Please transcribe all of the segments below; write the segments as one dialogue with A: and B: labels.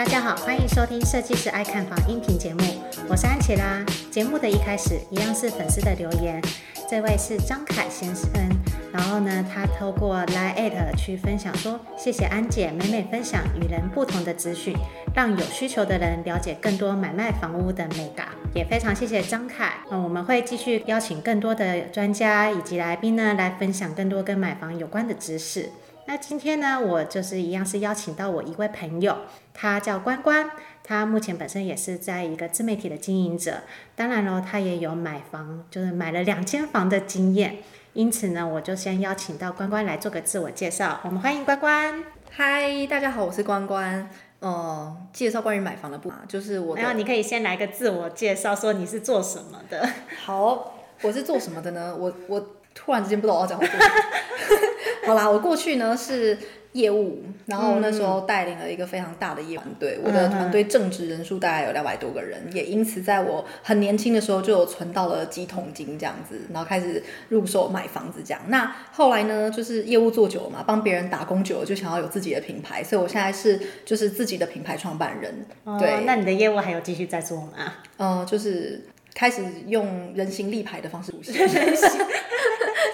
A: 大家好，欢迎收听设计师爱看房音频节目，我是安琪拉。节目的一开始，一样是粉丝的留言。这位是张凯先生，然后呢，他透过 Line@ 去分享说，谢谢安姐每每分享与人不同的资讯，让有需求的人了解更多买卖房屋的美感。也非常谢谢张凯。那，我们会继续邀请更多的专家以及来宾呢，来分享更多跟买房有关的知识。那今天呢，我就是一样是邀请到我一位朋友，他叫关关，他目前本身也是在一个自媒体的经营者，当然喽，他也有买房，就是买了两间房的经验，因此呢，我就先邀请到关关来做个自我介绍，我们欢迎关关。
B: 嗨，大家好，我是关关。呃，介绍关于买房的部分，就是我。
A: 然后你可以先来个自我介绍，说你是做什么的。
B: 好，我是做什么的呢？我我突然之间不知道我要讲什么。好啦，我过去呢是业务，然后那时候带领了一个非常大的业务团队，嗯、我的团队正职人数大概有两百多个人，嗯、也因此在我很年轻的时候就有存到了几桶金这样子，然后开始入手买房子这样。那后来呢，就是业务做久了嘛，帮别人打工久了，就想要有自己的品牌，所以我现在是就是自己的品牌创办人。
A: 哦、
B: 对，
A: 那你的业务还有继续在做吗？
B: 嗯、呃，就是开始用人形立牌的方式。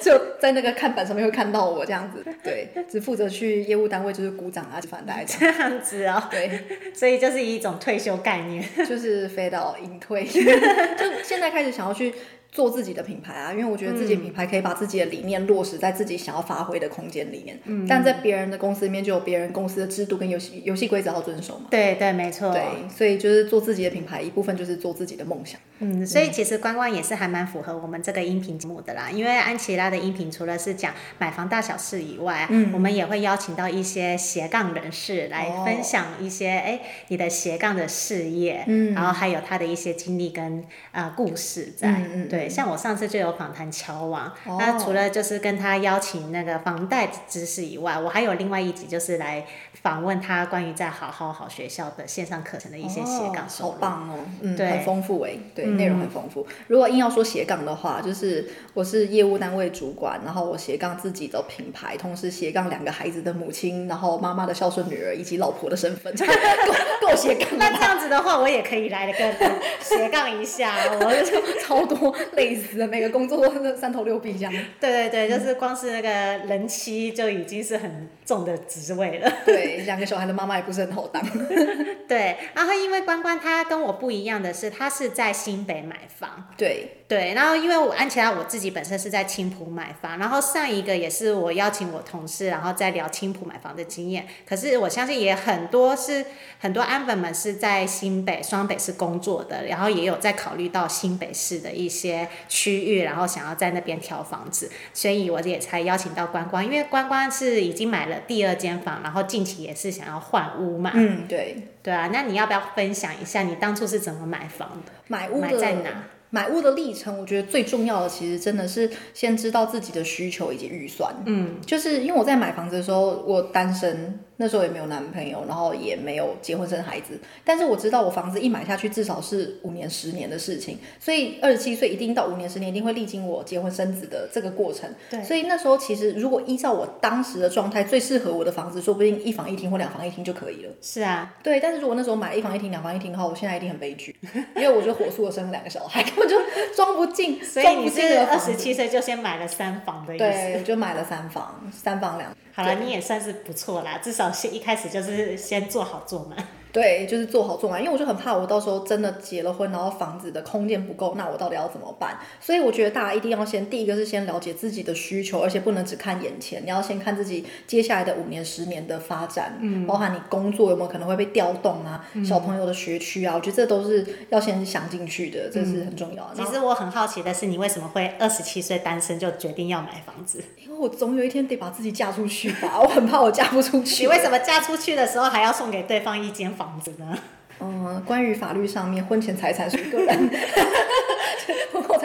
B: 就在那个看板上面会看到我这样子，对，只负责去业务单位就是鼓掌啊，就反大这
A: 样子哦，
B: 对，
A: 所以就是一种退休概念，
B: 就是飞到隐退，就现在开始想要去。做自己的品牌啊，因为我觉得自己品牌可以把自己的理念落实在自己想要发挥的空间里面。嗯，但在别人的公司里面，就有别人公司的制度跟游戏游戏规则要遵守嘛。
A: 对对，没错。
B: 对，所以就是做自己的品牌，一部分就是做自己的梦想。
A: 嗯，所以其实关关也是还蛮符合我们这个音频节目的啦。因为安琪拉的音频除了是讲买房大小事以外，嗯，我们也会邀请到一些斜杠人士来分享一些哎、哦、你的斜杠的事业，嗯，然后还有他的一些经历跟呃故事在。嗯嗯。对，像我上次就有。访谈乔王，那除了就是跟他邀请那个房贷知识以外，我还有另外一集就是来访问他关于在好好好学校的线上课程的一些斜杠，
B: 好棒哦，嗯，很丰富哎，对，内容很丰富。如果硬要说斜杠的话，就是我是业务单位主管，然后我斜杠自己的品牌，同时斜杠两个孩子的母亲，然后妈妈的孝顺女儿以及老婆的身份，够够斜杠。
A: 那这样子的话，我也可以来个斜杠一下，我就
B: 超多累死了每个。工作都三头六臂这样，
A: 对对对，就是光是那个人妻就已经是很重的职位了。
B: 对，两个小孩的妈妈也不是很好当。
A: 对，然后因为关关他跟我不一样的是，他是在新北买房。
B: 对。
A: 对，然后因为我安琪拉我自己本身是在青浦买房，然后上一个也是我邀请我同事，然后再聊青浦买房的经验。可是我相信也很多是很多安粉们是在新北、双北市工作的，然后也有在考虑到新北市的一些区域，然后想要在那边挑房子，所以我也才邀请到关关，因为关关是已经买了第二间房，然后近期也是想要换屋嘛。
B: 嗯，对。
A: 对啊，那你要不要分享一下你当初是怎么买房的？
B: 买屋的
A: 买在哪？
B: 买屋的历程，我觉得最重要的其实真的是先知道自己的需求以及预算。嗯，就是因为我在买房子的时候，我单身。那时候也没有男朋友，然后也没有结婚生孩子，但是我知道我房子一买下去至少是五年、十年的事情，所以二十七岁一定到五年、十年一定会历经我结婚生子的这个过程。对，所以那时候其实如果依照我当时的状态，最适合我的房子，说不定一房一厅或两房一厅就可以了。
A: 是啊，
B: 对。但是如果那时候买了一房一厅、两房一厅的话，我现在一定很悲剧，因为我就火速的生了两个小孩，根本就装不进。
A: 所以你是二十七岁就先买了三房的意思？
B: 对，我就买了三房，三房两。
A: 好了，你也算是不错啦，至少先一开始就是先做好做满。
B: 对，就是做好做满，因为我就很怕我到时候真的结了婚，然后房子的空间不够，那我到底要怎么办？所以我觉得大家一定要先，第一个是先了解自己的需求，而且不能只看眼前，你要先看自己接下来的五年、十年的发展，嗯，包含你工作有没有可能会被调动啊，嗯、小朋友的学区啊，我觉得这都是要先想进去的，这是很重要的。
A: 其实我很好奇的是，你为什么会二十七岁单身就决定要买房子？
B: 我总有一天得把自己嫁出去吧，我很怕我嫁不出去。
A: 你为什么嫁出去的时候还要送给对方一间房子呢？
B: 嗯，关于法律上面，婚前财产属于个人，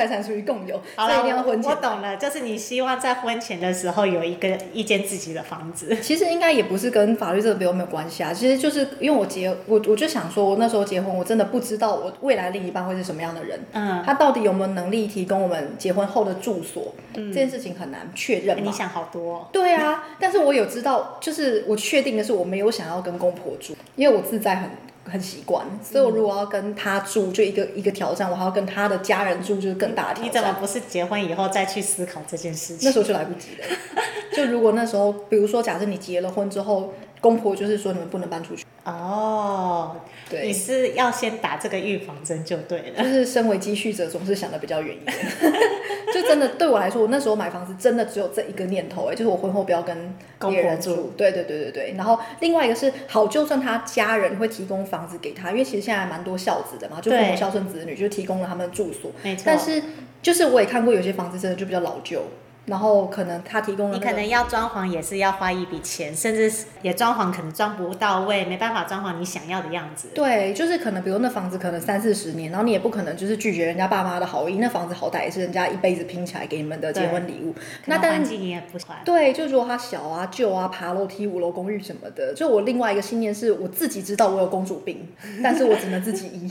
B: 财产属于共有。
A: 好了，一定要婚前。我懂了，就是你希望在婚前的时候有一个一间自己的房子。
B: 其实应该也不是跟法律这个没有没有关系啊，其实就是因为我结我我就想说，我那时候结婚，我真的不知道我未来另一半会是什么样的人，嗯，他到底有没有能力提供我们结婚后的住所，嗯，这件事情很难确认。
A: 你想好多哦。
B: 对啊，但是我有知道，就是我确定的是我没有想要跟公婆住，因为我自在很。很习惯，所以我如果要跟他住，就一个一个挑战，我还要跟他的家人住，就是更大的挑战。
A: 你怎么不是结婚以后再去思考这件事情？
B: 那时候就来不及了。就如果那时候，比如说，假设你结了婚之后，公婆就是说你们不能搬出去。
A: 哦，对，你是要先打这个预防针就对了。
B: 就是身为积蓄者，总是想的比较远一点。就真的对我来说，我那时候买房子真的只有这一个念头，哎，就是我婚后不要跟别人住。对对对对对。然后另外一个是，好，就算他家人会提供房子给他，因为其实现在还蛮多孝子的嘛，就父母孝顺子女，就提供了他们住所。
A: 没错。
B: 但是就是我也看过有些房子真的就比较老旧。然后可能他提供了、那个，
A: 你可能要装潢也是要花一笔钱，甚至也装潢可能装不到位，没办法装潢你想要的样子。
B: 对，就是可能比如那房子可能三四十年，然后你也不可能就是拒绝人家爸妈的好意，那房子好歹也是人家一辈子拼起来给你们的结婚礼物。那但是你也不对，就如果它小啊、旧啊、爬楼梯、五楼公寓什么的，就我另外一个信念是我自己知道我有公主病，但是我只能自己医，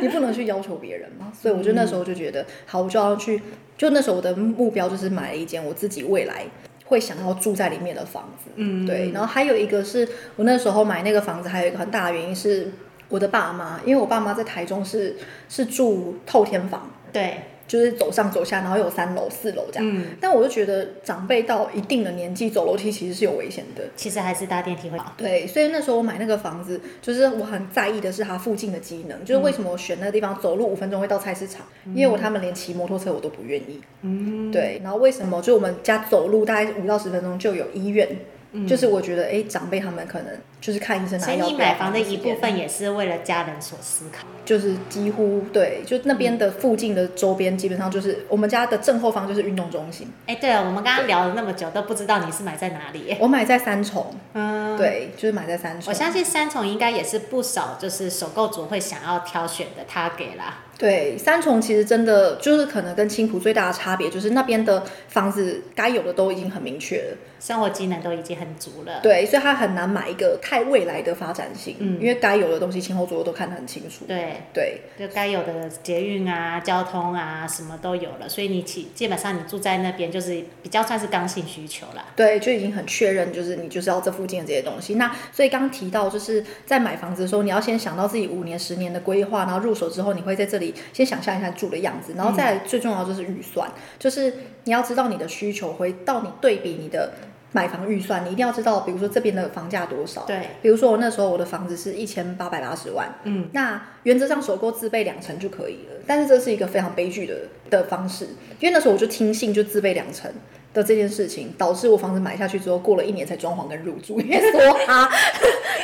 B: 你不能去要求别人嘛。所以我就那时候就觉得，好，我就要去。就那时候我的目标就是买了一间我自己未来会想要住在里面的房子，嗯，对。然后还有一个是我那时候买那个房子，还有一个很大的原因是我的爸妈，因为我爸妈在台中是是住透天房，
A: 对。
B: 就是走上走下，然后有三楼、四楼这样。嗯。但我就觉得长辈到一定的年纪走楼梯其实是有危险的。
A: 其实还是搭电梯会好。
B: 对，所以那时候我买那个房子，就是我很在意的是它附近的机能。就是为什么我选那个地方，走路五分钟会到菜市场？嗯、因为我他们连骑摩托车我都不愿意。嗯。对，然后为什么？就我们家走路大概五到十分钟就有医院。嗯、就是我觉得，哎，长辈他们可能就是看医生拿药。
A: 所以你买房的一部分也是为了家人所思考。
B: 就是几乎对，就那边的附近的周边，基本上就是我们家的正后方就是运动中心。
A: 哎，对了，我们刚刚聊了那么久，都不知道你是买在哪里？
B: 我买在三重。嗯，对，就是买在三重。
A: 我相信三重应该也是不少就是首购族会想要挑选的 target 啦。
B: 对，三重其实真的就是可能跟青浦最大的差别，就是那边的房子该有的都已经很明确了，
A: 生活机能都已经很足了。
B: 对，所以他很难买一个太未来的发展性，嗯，因为该有的东西前后左右都看得很清楚。
A: 对
B: 对，
A: 就该有的捷运啊、交通啊什么都有了，所以你起基本上你住在那边就是比较算是刚性需求啦。
B: 对，就已经很确认，就是你就是要这附近的这些东西。那所以刚提到就是在买房子的时候，你要先想到自己五年、十年的规划，然后入手之后你会在这里。先想象一下住的样子，然后再最重要就是预算，嗯、就是你要知道你的需求，回到你对比你的买房预算，你一定要知道，比如说这边的房价多少。
A: 对，
B: 比如说我那时候我的房子是一千八百八十万，嗯，那原则上首购自备两成就可以了，但是这是一个非常悲剧的的方式，因为那时候我就听信就自备两成。的这件事情导致我房子买下去之后，过了一年才装潢跟入住，因为说啊，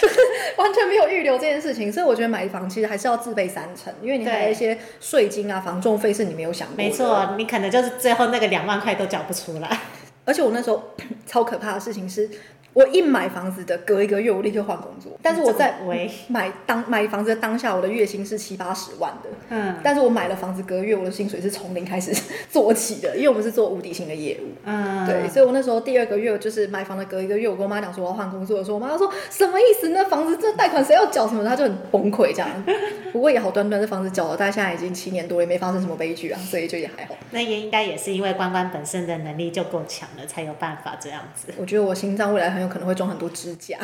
B: 就是完全没有预留这件事情，所以我觉得买房其实还是要自备三成，因为你还有一些税金啊、房仲费是你没有想过的。
A: 没错，你可能就是最后那个两万块都缴不出来。
B: 而且我那时候 超可怕的事情是。我一买房子的隔一个月，我立刻换工作。但是我在 买当买房子的当下，我的月薪是七八十万的。嗯。但是我买了房子隔月，我的薪水是从零开始做起的，因为我们是做无底薪的业务。嗯。对，所以我那时候第二个月就是买房的隔一个月，我跟我妈讲说我要换工作的时候，我妈说什么意思？那房子这贷款谁要缴什么？她就很崩溃这样。不过也好端端这房子缴了，但现在已经七年多，也没发生什么悲剧啊，所以就也还好。
A: 那也应该也是因为关关本身的能力就够强了，才有办法这样子。
B: 我觉得我心脏未来很有可能会装很多支架，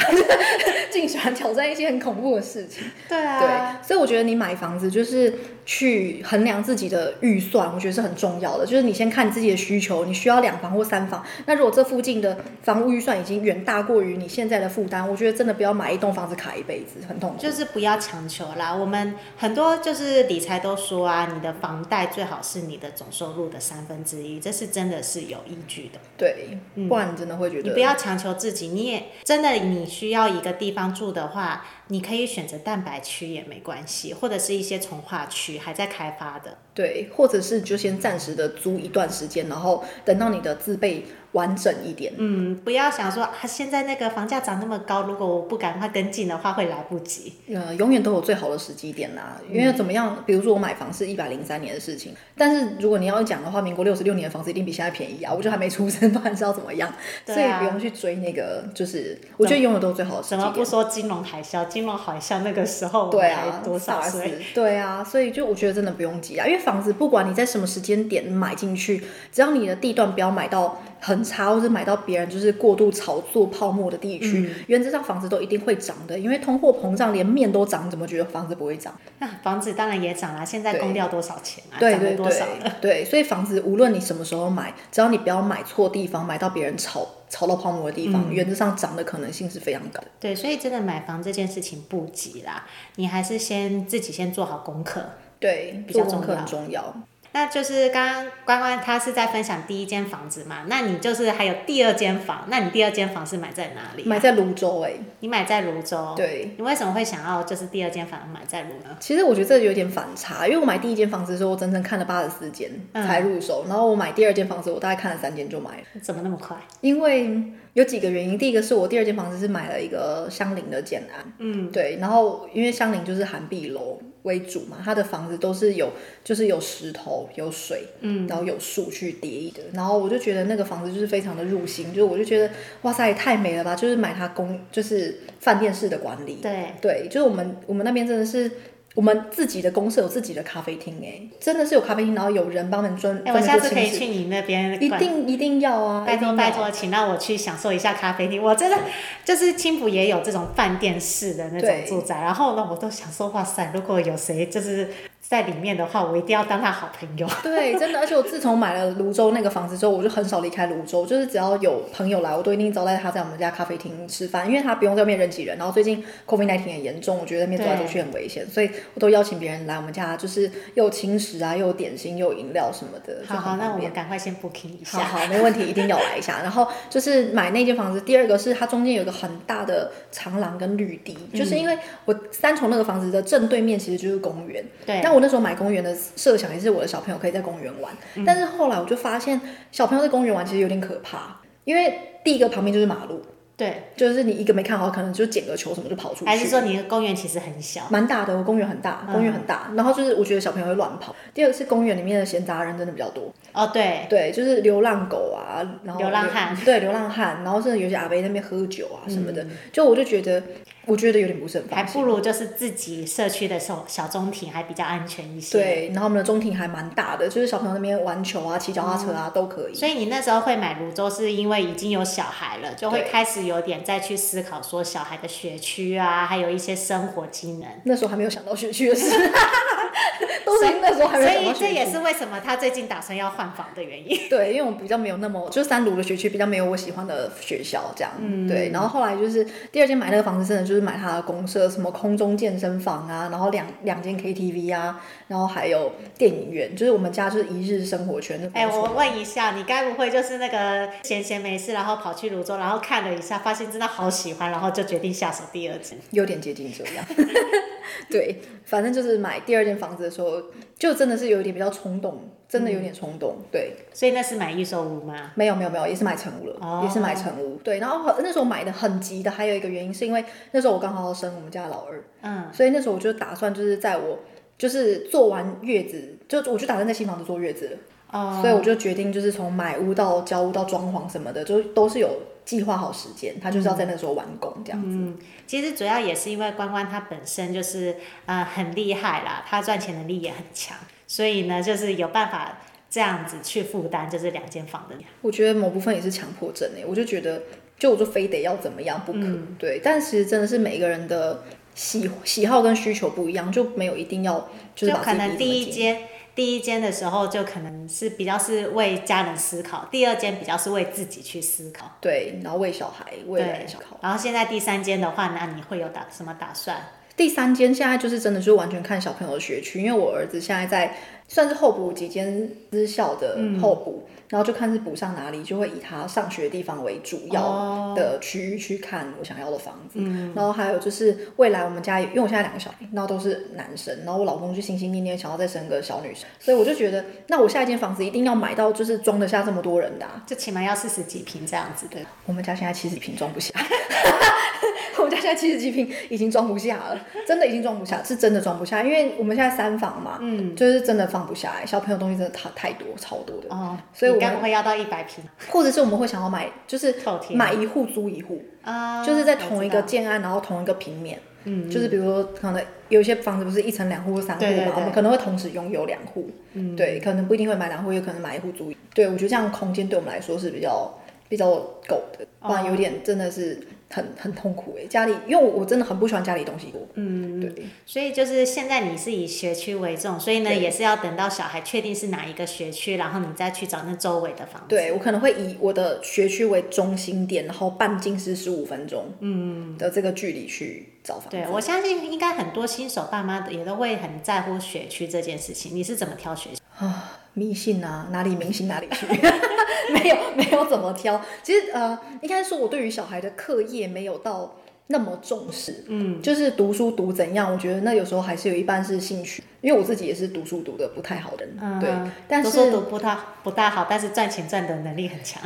B: 尽 喜欢挑战一些很恐怖的事情。
A: 对啊，
B: 对，所以我觉得你买房子就是去衡量自己的预算，我觉得是很重要的。就是你先看你自己的需求，你需要两房或三房。那如果这附近的房屋预算已经远大过于你现在的负担，我觉得真的不要买一栋房子卡一辈子，很痛苦。
A: 就是不要强求啦。我们很多就是理财都说啊，你的房贷最好是你的总收入的三分之一，这是真的是有依据的。
B: 对，不然你真的会觉得、
A: 嗯、你不要强求自己，你也。真的，你需要一个地方住的话，你可以选择蛋白区也没关系，或者是一些从化区还在开发的。
B: 对，或者是就先暂时的租一段时间，然后等到你的自备完整一点。
A: 嗯，不要想说啊，现在那个房价涨那么高，如果我不赶快跟进的话，会来不及。
B: 呃，永远都有最好的时机点啦。因为怎么样，比如说我买房是一百零三年的事情，但是如果你要讲的话，民国六十六年的房子一定比现在便宜啊。我就还没出生，不然知道怎么样。所以不用去追那个，就是我觉得永远都是最好的时机点。
A: 怎么不说金融海啸？金融海啸那个时候，对啊，多少岁？
B: 对啊，所以就我觉得真的不用急啊，因为房子不管你在什么时间点买进去，只要你的地段不要买到很很差，或是买到别人就是过度炒作泡沫的地区，
A: 嗯
B: 原则上房子都一定会涨的，因为通货膨胀连面都涨，怎么觉得房子不会涨？
A: 那房子当然也涨啦，现在供掉多少钱啊？
B: 对对
A: 涨了多少了？
B: 对，对，所以房子无论你什么时候买，只要你不要买错地方，买到别人炒炒到泡沫的地方，
A: 嗯
B: 原则上涨的可能性是非常高的。
A: 对，所以真的买房这件事情不急啦，你还是先自己先做好功课。
B: 对，
A: 比
B: 较
A: 重要
B: 很重要。
A: 那就是刚刚关关他是在分享第一间房子嘛，那你就是还有第二间房，那你第二间房是买在哪里啊、
B: 买在泸州哎、
A: 你买在泸州，
B: 对，
A: 你为什么会想要就是第二间房买在泸呢？
B: 其实我觉得这有点反差，因为我买第一间房子的时候，我整整看了八十四间才入手，然后我买第二间房子，我大概看了三间就买了。
A: 怎么那么快？
B: 因为有几个原因，第一个是我第二间房子是买了一个相邻的建案，
A: 嗯，
B: 对，然后因为相邻就是韩碧楼为主嘛，他的房子都是有就是有石头、有水，嗯，然后有树去叠的，然后我就觉得那个房子就是非常的入心，就是我就觉得哇塞太美了吧，就是买它公就是饭店式的管理，
A: 对，
B: 对，就是我们我们那边真的是。我们自己的公社有自己的咖啡厅，哎，真的是有咖啡厅，然后有人帮我们专。
A: 哎、我下次可以去你那边。
B: 一定一定要啊！
A: 拜托拜托，请让我去享受一下咖啡厅。我真的就是青浦也有这种饭店式的那种住宅，然后呢，我都想说，哇塞，如果有谁就是。在里面的话，我一定要当他好朋友。
B: 对，真的，而且我自从买了泸州那个房子之后，我就很少离开泸州，就是只要有朋友来，我都一定招待他在我们家咖啡厅吃饭，因为他不用在外面人挤人。然后最近 COVID-19 也严重，我觉得那边走来走去很危险，所以我都邀请别人来我们家，就是又有轻食啊，又有点心，又有饮料什么的。
A: 好好，那我们赶快先 booking 一下。
B: 好好，没问题，一定要来一下。然后就是买那间房子，第二个是它中间有一个很大的长廊跟绿地，嗯、就是因为我三重那个房子的正对面其实就是公园。
A: 对。
B: 但我那时候买公园的。设想也是我的小朋友可以在公园玩，嗯、但是后来我就发现小朋友在公园玩其实有点可怕，因为第一个旁边就是马路，
A: 对，
B: 就是你一个没看好，可能就捡个球什么就跑出去。
A: 还是说你的公园其实很小？
B: 蛮大的，我公园很大，公园很大。嗯、然后就是我觉得小朋友会乱跑。第二个是公园里面的闲杂人真的比较多。
A: 哦，对，
B: 对，就是流浪狗啊，然后
A: 流浪汉，
B: 对，流浪汉，然后甚至有些阿伯那边喝酒啊什么的，嗯、就我就觉得。我觉得有点不是很
A: 还不如就是自己社区的小小中庭还比较安全一些。
B: 对，然后我们的中庭还蛮大的，就是小朋友那边玩球啊、骑脚踏车啊、嗯、都可以。
A: 所以你那时候会买泸州，是因为已经有小孩了，就会开始有点再去思考说小孩的学区啊，还有一些生活机能。
B: 那时候还没有想到学区的事，都是那时候还没有想到。
A: 所以这也是为什么他最近打算要换房的原因。
B: 对，因为我比较没有那么，就是三卢的学区比较没有我喜欢的学校这样。嗯。对，然后后来就是第二间买那个房子，真的就是买他的公社。什么空中健身房啊，然后两两间 KTV 啊，然后还有电影院，就是我们家就是一日生活圈。
A: 哎、欸，我问一下，你该不会就是那个闲闲没事，然后跑去泸州，然后看了一下，发现真的好喜欢，然后就决定下手第二次？
B: 有点接近这样。对，反正就是买第二间房子的时候，就真的是有一点比较冲动，真的有点冲动。嗯、对，
A: 所以那是买预售屋吗？
B: 没有没有没有，也是买成屋了，哦、也是买成屋。对，然后那时候买的很急的，还有一个原因是因为那时候我刚好要生我们家老二，嗯，所以那时候我就打算就是在我就是做完月子，就我就打算在新房子坐月子了。哦，所以我就决定就是从买屋到交屋到装潢什么的，就都是有计划好时间，他就是要在那个时候完工这样子。
A: 嗯，其实主要也是因为关关他本身就是呃很厉害啦，他赚钱能力也很强，所以呢就是有办法这样子去负担就是两间房的。
B: 我觉得某部分也是强迫症诶，我就觉得就我就非得要怎么样不可，嗯、对，但其实真的是每一个人的喜喜好跟需求不一样，就没有一定要就是把
A: 就可能第一间。第一间的时候就可能是比较是为家人思考，第二间比较是为自己去思考，
B: 对，然后为小孩未来思考。
A: 然后现在第三间的话，那你会有打什么打算？
B: 第三间现在就是真的就完全看小朋友的学区，因为我儿子现在在算是候补几间私校的候补。嗯然后就看是补上哪里，就会以他上学的地方为主要的区域去看我想要的房子。嗯、然后还有就是未来我们家，因为我现在两个小孩，然后都是男生，然后我老公就心心念念想要再生个小女生，所以我就觉得，那我下一间房子一定要买到就是装得下这么多人的、啊，
A: 就起码要四十几平这样子的。
B: 我们家现在七十几坪装不下，我们家现在七十几平已经装不下了，真的已经装不下，是真的装不下，因为我们现在三房嘛，嗯，就是真的放不下来，小朋友东西真的太太多，超多的，
A: 哦，
B: 所以。
A: 我们会要到一百平，
B: 或者是我们会想要买，就是买一户租一户，啊，就是在同一个建安，然后同一个平面，嗯，就是比如说可能有些房子不是一层两户或三户嘛，我们可能会同时拥有两户，嗯，对，可能不一定会买两户，也可能买一户租一。对，我觉得这样空间对我们来说是比较比较够的，不然有点真的是很很痛苦哎。家里因为我真的很不喜欢家里东西多，嗯，对。
A: 所以就是现在你是以学区为重，所以呢也是要等到小孩确定是哪一个学区，然后你再去找那周围的房子。
B: 对，我可能会以我的学区为中心点，然后半径是十五分钟，嗯的这个距离去找房子。
A: 对，我相信应该很多新手爸妈也都会很在乎学区这件事情。你是怎么挑学区
B: 啊？迷信啊，哪里迷信哪里去，没有没有怎么挑。其实呃，应该说我对于小孩的课业没有到那么重视，嗯，就是读书读怎样，我觉得那有时候还是有一半是兴趣，因为我自己也是读书读的不太好的人，嗯、对，但是读
A: 书读不太不大好，但是赚钱赚的能力很强。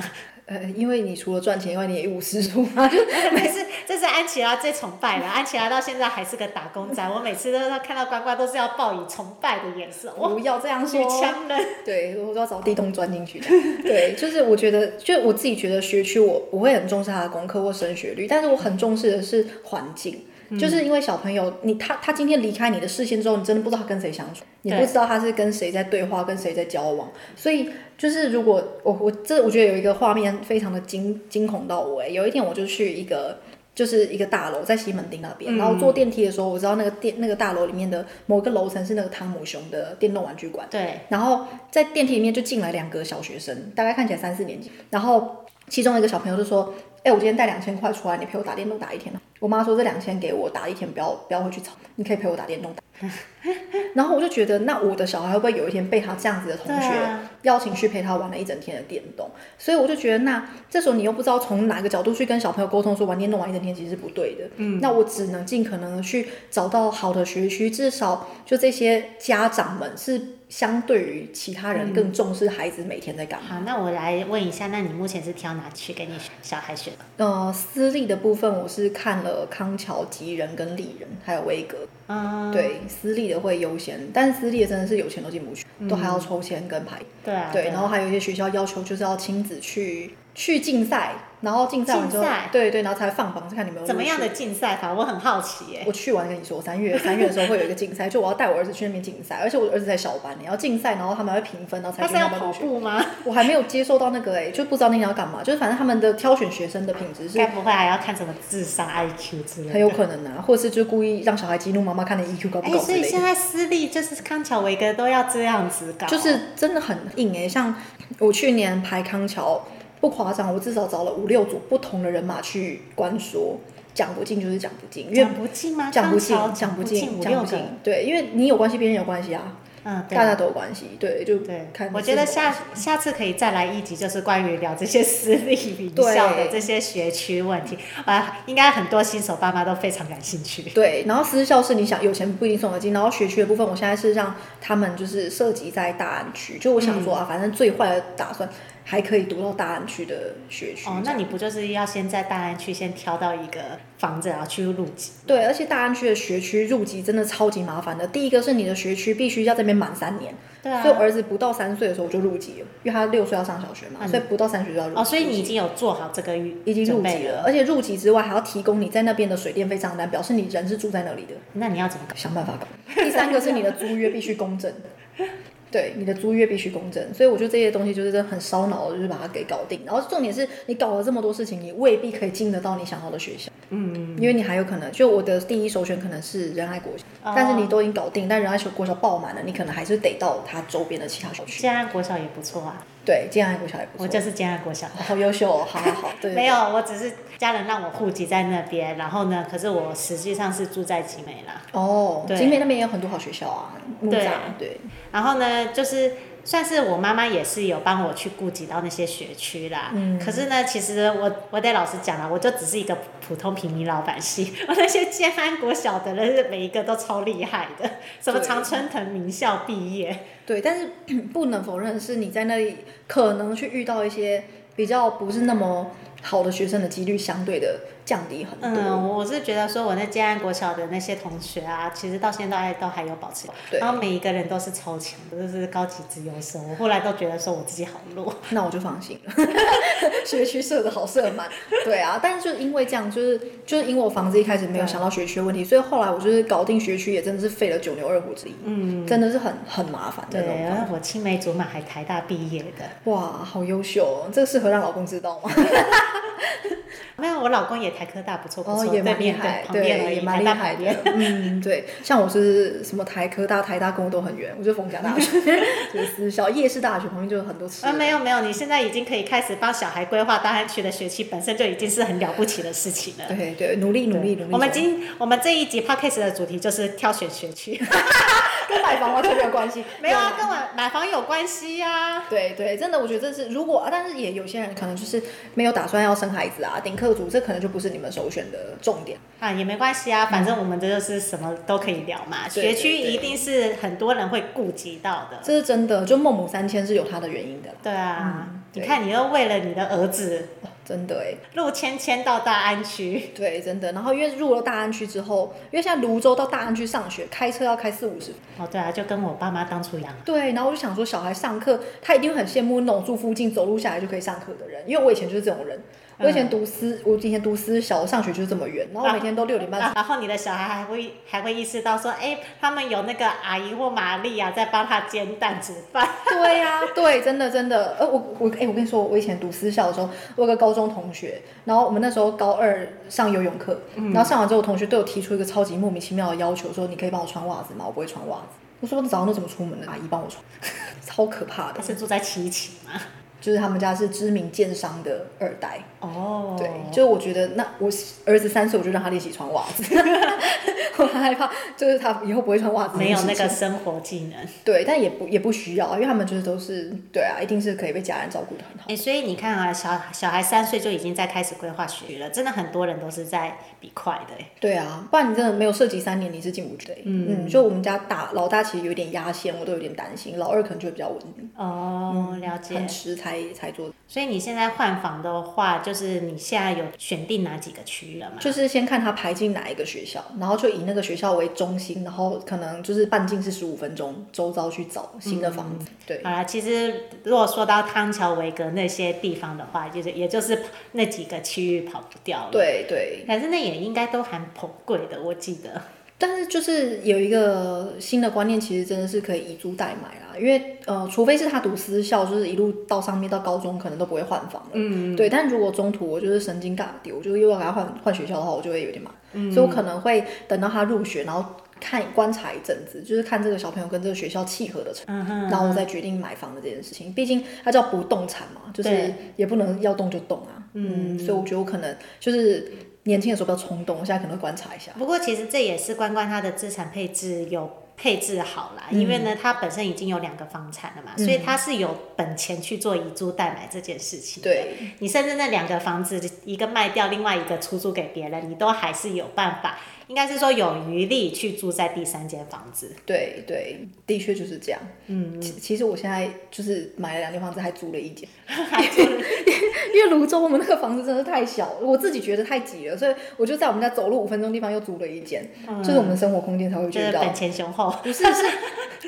B: 呃，因为你除了赚钱以外，你也一无是处嘛。就
A: 每次这是安琪拉最崇拜的，安琪拉到现在还是个打工仔。我每次都看到关关都是要报以崇拜的眼神。
B: 不要
A: 这样说。
B: 对，我都要找地洞钻进去的。对，就是我觉得，就我自己觉得学区我我会很重视他的功课或升学率，但是我很重视的是环境。就是因为小朋友，你他他今天离开你的视线之后，你真的不知道他跟谁相处，你不知道他是跟谁在对话，跟谁在交往。所以就是如果我我这我觉得有一个画面非常的惊惊恐到我哎，有一天我就去一个就是一个大楼在西门町那边，然后坐电梯的时候，我知道那个电那个大楼里面的某个楼层是那个汤姆熊的电动玩具馆。
A: 对。
B: 然后在电梯里面就进来两个小学生，大概看起来三四年级，然后其中一个小朋友就说。哎，我今天带两千块出来，你陪我打电动打一天。我妈说这两千给我打一天，不要不要回去吵，你可以陪我打电动打。然后我就觉得，那我的小孩会不会有一天被他这样子的同学邀请去陪他玩了一整天的电动？所以我就觉得，那这时候你又不知道从哪个角度去跟小朋友沟通，说玩电动玩一整天其实是不对的。嗯，那我只能尽可能的去找到好的学区，至少就这些家长们是。相对于其他人更重视孩子每天在干嘛。
A: 嗯。好，那我来问一下，那你目前是挑哪区给你小孩选的？
B: 呃，私立的部分我是看了康桥、吉人跟丽人，还有威格。嗯。对，私立的会优先，但是私立的真的是有钱都进不去，嗯、都还要抽签跟排。对啊。对，然后还有一些学校要求就是要亲自去去竞赛。然后竞赛完之后，对对，然后才放榜，看你们。
A: 怎么样的竞赛法？我很好奇耶。
B: 我去完跟你说，三月 三月的时候会有一个竞赛，就我要带我儿子去那边竞赛，而且我儿子在小班，你要竞赛，然后他们会评分，然后才给他
A: 是要跑步吗？
B: 我还没有接受到那个哎，就不知道那天要干嘛，就是反正他们的挑选学生的品质是。
A: 该不会还要看什么智商 IQ 之类的？
B: 很有可能啊，或者是就故意让小孩激怒妈妈，看你 EQ 高不高之类的。
A: 所以现在私立就是康桥、维格都要这样子搞，
B: 就是真的很硬哎，像我去年排康桥。不夸张，我至少找了五六组不同的人马去关说，讲不进就是讲不进，
A: 讲不进吗？
B: 讲不进，讲不进，讲不进。对，因为你有关系，别人有关系啊。嗯，大家都有关系。对，就对。
A: 我觉得下下次可以再来一集，就是关于聊这些私立名校的这些学区问题啊，应该很多新手爸妈都非常感兴趣。
B: 对，然后私校是你想有钱不一定送得进，然后学区的部分，我现在是让他们就是涉及在大安区，就我想说啊，反正最坏的打算。还可以读到大安区的学区
A: 哦，那你不就是要先在大安区先挑到一个房子，然后去入籍？
B: 对，而且大安区的学区入籍真的超级麻烦的。第一个是你的学区必须要这边满三年，对啊，所以我儿子不到三岁的时候我就入籍了，因为他六岁要上小学嘛，嗯、所以不到三岁就要入籍。
A: 哦，所以你已经有做好这个预
B: 已经入籍了，而且入籍之外还要提供你在那边的水电费账单，表示你人是住在那里的。
A: 那你要怎么搞？
B: 想办法搞。第三个是你的租约必须公证。对，你的租约必须公证，所以我觉得这些东西就是真的很烧脑，就是把它给搞定。然后重点是你搞了这么多事情，你未必可以进得到你想要的学校。嗯，因为你还有可能，就我的第一首选可能是仁爱国小，哦、但是你都已经搞定，但仁爱国小爆满了，你可能还是得到它周边的其他小区。
A: 建安国小也不错啊。
B: 对，建安国小也不错。
A: 我就是建安国小，
B: 好优秀哦，好好好。对，
A: 没有，我只是家人让我户籍在那边，然后呢，可是我实际上是住在集美啦。
B: 哦，集，美那边也有很多好学校啊。
A: 对
B: 对。
A: 然后呢，就是。算是我妈妈也是有帮我去顾及到那些学区啦，嗯，可是呢，其实我我得老实讲啦，我就只是一个普通平民老百姓，我那些建安国小的人每一个都超厉害的，什么常春藤名校毕业，
B: 对，但是 不能否认的是你在那里可能去遇到一些比较不是那么好的学生的几率相对的降低很多。
A: 嗯，我是觉得说，我那建安国小的那些同学啊，其实到现在都还有保持，
B: 对，
A: 然后每一个人都是超强的，都是高级资优生。我后来都觉得说我自己好弱，
B: 那我就放心了。学区设的好设满，对啊，但是就因为这样，就是就是因为我房子一开始没有想到学区的问题，所以后来我就是搞定学区也真的是费了九牛二虎之力，嗯，真的是很很麻烦的。
A: 对，我青梅竹马还台大毕业的，
B: 哇，好优秀哦，这个适合让老公知道吗？
A: 没有，我老公也台科大不错不错，
B: 哦，也蛮厉害，对，也蛮厉害的。嗯，对，像我是什么台科大、台大跟我都很远，我就逢甲大学，就是私校夜市大学旁边就有很多吃。
A: 啊，没有没有，你现在已经可以开始帮小孩规划大安区的学区，本身就已经是很了不起的事情了。
B: 对对，努力努力努力。
A: 我们今我们这一集 podcast 的主题就是挑选学区。
B: 跟买房完全没有关系，
A: 没有啊，跟买买房有关系呀、啊。
B: 对对，真的，我觉得这是如果，但是也有些人可能就是没有打算要生孩子啊，顶客族，这可能就不是你们首选的重点
A: 啊，也没关系啊，反正我们这就是什么都可以聊嘛。嗯、学区一定是很多人会顾及到的，
B: 这是真的，就孟母三迁是有它的原因的。
A: 对啊，嗯、对你看，你又为了你的儿子。
B: 真的哎，
A: 陆迁迁到大安区，
B: 对，真的。然后因为入了大安区之后，因为现在泸州到大安区上学，开车要开四五十。
A: 哦，对啊，就跟我爸妈当初一样。
B: 对，然后我就想说，小孩上课，他一定很羡慕那种住附近走路下来就可以上课的人，因为我以前就是这种人。我以前读私，我以前读私小，上学就是这么远，然后我每天都六点半。
A: 然后你的小孩还会还会意识到说，哎，他们有那个阿姨或玛丽啊，在帮他煎蛋煮饭。
B: 对呀、啊，对，真的真的。呃，我我哎，我跟你说，我以前读私校的时候，我有个高中同学，然后我们那时候高二上游泳课，然后上完之后，同学对我提出一个超级莫名其妙的要求，说你可以帮我穿袜子吗？我不会穿袜子。我说我早上都怎么出门的？阿姨帮我穿，超可怕的。
A: 他是住在七期吗？
B: 就是他们家是知名建商的二代
A: 哦，
B: 对，就我觉得那我儿子三岁我就让他练习穿袜子，我很害怕，就是他以后不会穿袜子，
A: 没有那个生活技能，
B: 对，但也不也不需要，因为他们就是都是对啊，一定是可以被家人照顾的很好。
A: 哎、欸，所以你看啊，小小孩三岁就已经在开始规划学了，真的很多人都是在比快的哎。
B: 对啊，不然你真的没有涉及三年你是进不去的。嗯嗯，就我们家大老大其实有点压线，我都有点担心，老二可能就会比较稳定。
A: 哦，嗯、了解。
B: 很迟才。才才做，
A: 所以你现在换房的话，就是你现在有选定哪几个区域了吗？
B: 就是先看他排进哪一个学校，然后就以那个学校为中心，然后可能就是半径是十五分钟，周遭去找新的房子。嗯、对，
A: 好啦，其实如果说到汤桥维格那些地方的话，就是也就是那几个区域跑不掉了。
B: 对对，
A: 可是那也应该都还颇贵的，我记得。
B: 但是就是有一个新的观念，其实真的是可以以租代买啦，因为呃，除非是他读私校，就是一路到上面到高中，可能都不会换房了。嗯，对。但如果中途我就是神经大丢，我就又要给他换换学校的话，我就会有点麻烦。嗯，所以我可能会等到他入学，然后看观察一阵子，就是看这个小朋友跟这个学校契合的程度，然后我再决定买房的这件事情。毕竟它叫不动产嘛，就是也不能要动就动啊。嗯，所以我觉得我可能就是。年轻的时候比较冲动，我现在可能会观察一下。
A: 不过其实这也是关关他的资产配置有配置好啦，嗯、因为呢，他本身已经有两个房产了嘛，嗯、所以他是有本钱去做以租代买这件事情。对，你甚至那两个房子一个卖掉，另外一个出租给别人，你都还是有办法。应该是说有余力去住在第三间房子。
B: 对对，的确就是这样。嗯，其其实我现在就是买了两间房子，还租了一间。还租了因为泸州我们那个房子真的太小，我自己觉得太挤了，所以我就在我们家走路五分钟地方又租了一间，嗯、就是我们生活空间才会觉得
A: 本钱雄厚。
B: 不是，是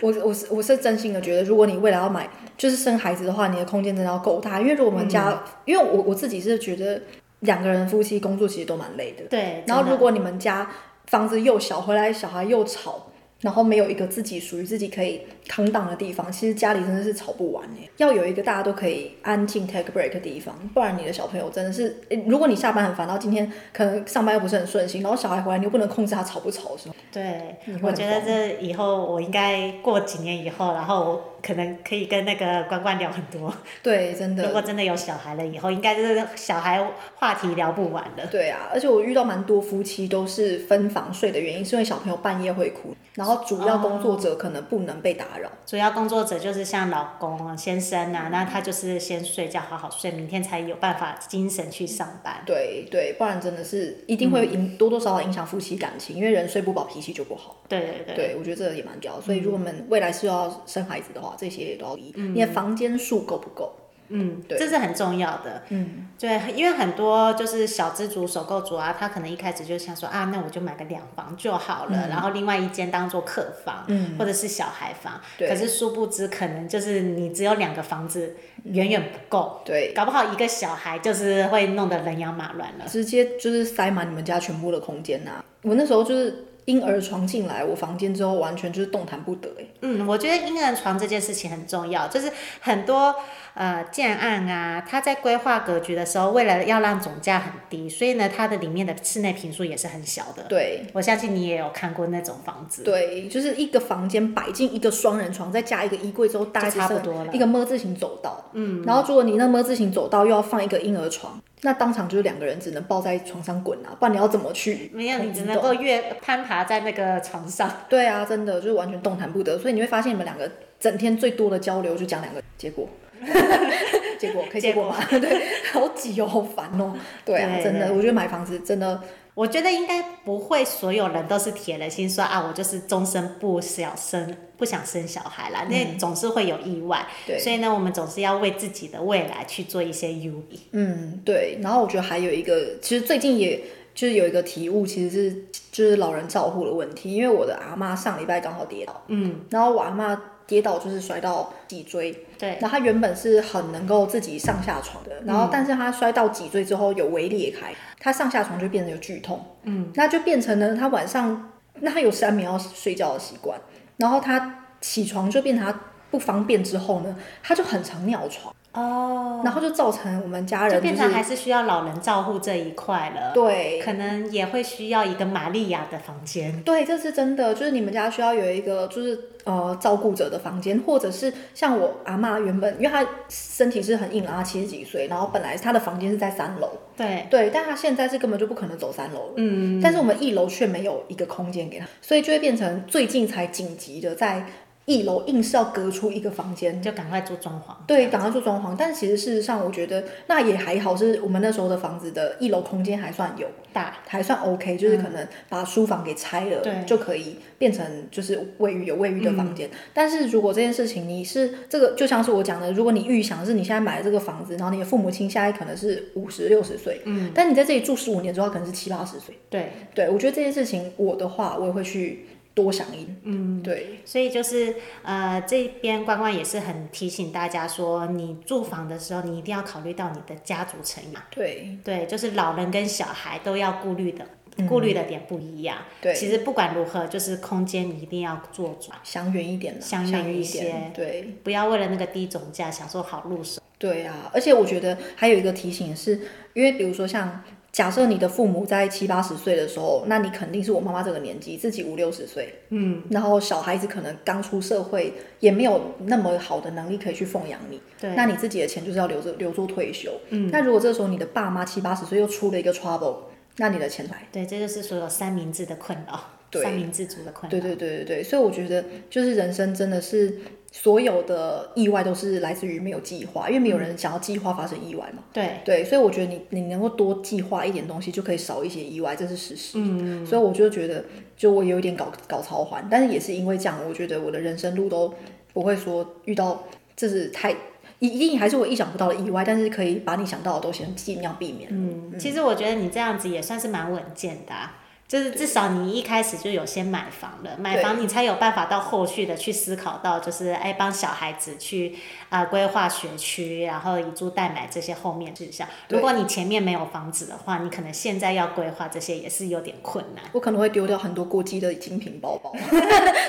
B: 我我是我是真心的觉得，如果你未来要买，就是生孩子的话，你的空间真的要够大。因为如果我们家，嗯、因为我我自己是觉得两个人夫妻工作其实都蛮累的。
A: 对。
B: 然后如果你们家。房子又小，回来小孩又吵，然后没有一个自己属于自己可以扛档的地方，其实家里真的是吵不完哎。要有一个大家都可以安静 take break 的地方，不然你的小朋友真的是，如果你下班很烦，然后今天可能上班又不是很顺心，然后小孩回来你又不能控制他吵不吵的时候，
A: 对，我觉得这以后我应该过几年以后，然后。可能可以跟那个关关聊很多，
B: 对，真的。
A: 如果真的有小孩了以后，应该就是小孩话题聊不完的。
B: 对啊，而且我遇到蛮多夫妻都是分房睡的原因，是因为小朋友半夜会哭，然后主要工作者可能不能被打扰。哦、
A: 主要工作者就是像老公啊先生啊，那他就是先睡觉，好好睡，明天才有办法精神去上班。
B: 对对，不然真的是一定会影多多少少影响夫妻感情，因为人睡不饱，脾气就不好。
A: 对对对，
B: 对我觉得这个也蛮重要。所以如果我们未来是要生孩子的话，这些也都要理。你的房间数够不够？
A: 嗯，
B: 对
A: 这是很重要的。
B: 嗯，
A: 对，因为很多就是小资族、首购族啊，他可能一开始就想说啊，那我就买个两房就好了，
B: 嗯、
A: 然后另外一间当做客房，
B: 嗯，
A: 或者是小孩房。
B: 对。
A: 可是殊不知，可能就是你只有两个房子，远远不够。
B: 对。
A: 搞不好一个小孩就是会弄得人仰马乱了。
B: 直接就是塞满你们家全部的空间呐、啊！我那时候就是。婴儿床进来我房间之后，完全就是动弹不得哎。
A: 嗯，我觉得婴儿床这件事情很重要，就是很多呃建案啊，它在规划格局的时候，为了要让总价很低，所以呢，它的里面的室内坪数也是很小的。
B: 对，
A: 我相信你也有看过那种房子。
B: 对，就是一个房间摆进一个双人床，再加一个衣柜之后，大概
A: 差不多了。
B: 一个么字形走道。嗯。然后如果你那么字形走道又要放一个婴儿床。那当场就是两个人只能抱在床上滚啊，不然你要怎么去？
A: 没有，你只能够越攀爬在那个床上。
B: 对啊，真的就是完全动弹不得，所以你会发现你们两个整天最多的交流就讲两个结果，结果可以结果吗？对，好挤哦，好烦哦。对啊，真的，我觉得买房子真的。
A: 我觉得应该不会所有人都是铁了心说啊，我就是终身不想生不想生小孩啦，那、嗯、总是会有意外。对，所以呢，我们总是要为自己的未来去做一些预备。
B: 嗯，对。然后我觉得还有一个，其实最近也就是有一个体悟，其实是就是老人照护的问题，因为我的阿妈上礼拜刚好跌倒，嗯，然后我阿嬷。跌倒就是摔到脊椎，对，然后他原本是很能够自己上下床的，然后但是他摔到脊椎之后有微裂开，他上下床就变得有剧痛，嗯，那就变成了他晚上，那他有三秒要睡觉的习惯，然后他起床就变成他不方便之后呢，他就很常尿床。哦，oh, 然后就造成我们家人、就是、
A: 就变成还是需要老人照护这一块了。
B: 对，
A: 可能也会需要一个玛利亚的房间。
B: 对，这是真的，就是你们家需要有一个就是呃照顾者的房间，或者是像我阿妈原本，因为她身体是很硬朗，她七十几岁，然后本来她的房间是在三楼。
A: 对
B: 对，但她现在是根本就不可能走三楼了。嗯，但是我们一楼却没有一个空间给她，所以就会变成最近才紧急的在。一楼硬是要隔出一个房间，
A: 就赶快做装潢。
B: 对，赶快做装潢。但其实事实上，我觉得那也还好，是我们那时候的房子的一楼空间还算有大，还算 OK，就是可能把书房给拆了，对、嗯，就可以变成就是卫浴有卫浴的房间。嗯、但是如果这件事情你是这个，就像是我讲的，如果你预想的是你现在买了这个房子，然后你的父母亲现在可能是五十六十岁，嗯，但你在这里住十五年之后，可能是七八十岁，
A: 对，
B: 对，我觉得这件事情我的话，我也会去。多响应，
A: 嗯，
B: 对，
A: 所以就是呃，这边关关也是很提醒大家说，你住房的时候，你一定要考虑到你的家族成员，
B: 对，
A: 对，就是老人跟小孩都要顾虑的，顾虑的点不一样，
B: 对，
A: 其实不管如何，就是空间你一定要做主，
B: 想远一点，
A: 想远一些，
B: 对，
A: 不要为了那个低总价想说好入手，
B: 对啊，而且我觉得还有一个提醒是，因为比如说像。假设你的父母在七八十岁的时候，那你肯定是我妈妈这个年纪，自己五六十岁，嗯，然后小孩子可能刚出社会，也没有那么好的能力可以去奉养你，对，那你自己的钱就是要留着留作退休，嗯，那如果这时候你的爸妈七八十岁又出了一个 trouble，那你的钱来，
A: 对，这就是所有三明治的困扰，
B: 对
A: 三明治族的困扰，
B: 对对对对对，所以我觉得就是人生真的是。所有的意外都是来自于没有计划，因为没有人想要计划发生意外嘛。
A: 对
B: 对，所以我觉得你你能够多计划一点东西，就可以少一些意外，这是事实。嗯，所以我就觉得，就我有一点搞搞超环，但是也是因为这样，我觉得我的人生路都不会说遇到这是太一一定还是我意想不到的意外，但是可以把你想到的都先尽量避免。
A: 嗯，嗯其实我觉得你这样子也算是蛮稳健的啊。就是至少你一开始就有先买房了，买房你才有办法到后续的去思考到，就是哎帮小孩子去啊规划学区，然后以租代买这些后面事项。如果你前面没有房子的话，你可能现在要规划这些也是有点困难。
B: 我可能会丢掉很多过季的精品包包，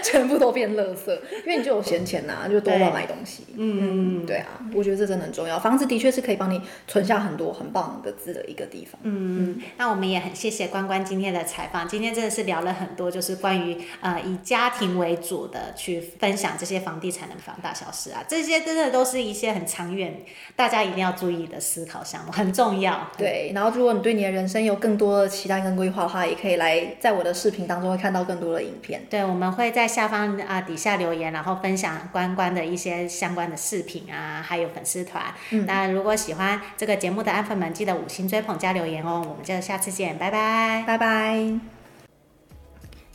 B: 全部都变垃圾，因为你就有闲钱呐、啊，就多乱买东西。嗯嗯，对啊，我觉得这真的很重要。房子的确是可以帮你存下很多很棒的资的一个地方。
A: 嗯嗯，那我们也很谢谢关关今天的采访。今天真的是聊了很多，就是关于呃以家庭为主的去分享这些房地产的房大小事啊，这些真的都是一些很长远，大家一定要注意的思考项目，很重要。
B: 对，然后如果你对你的人生有更多的期待跟规划的话，也可以来在我的视频当中会看到更多的影片。
A: 对，我们会在下方啊、呃、底下留言，然后分享关关的一些相关的视频啊，还有粉丝团。嗯，那如果喜欢这个节目的安粉们，记得五星追捧加留言哦，我们就下次见，拜拜，
B: 拜拜。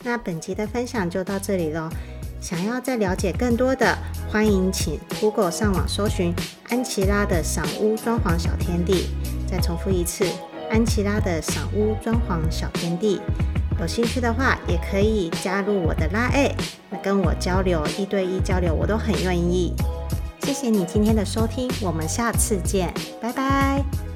A: 那本集的分享就到这里喽。想要再了解更多的，欢迎请 Google 上网搜寻安琪拉的赏屋装潢小天地。再重复一次，安琪拉的赏屋装潢小天地。有兴趣的话，也可以加入我的拉 A，跟我交流，一对一交流，我都很愿意。谢谢你今天的收听，我们下次见，拜拜。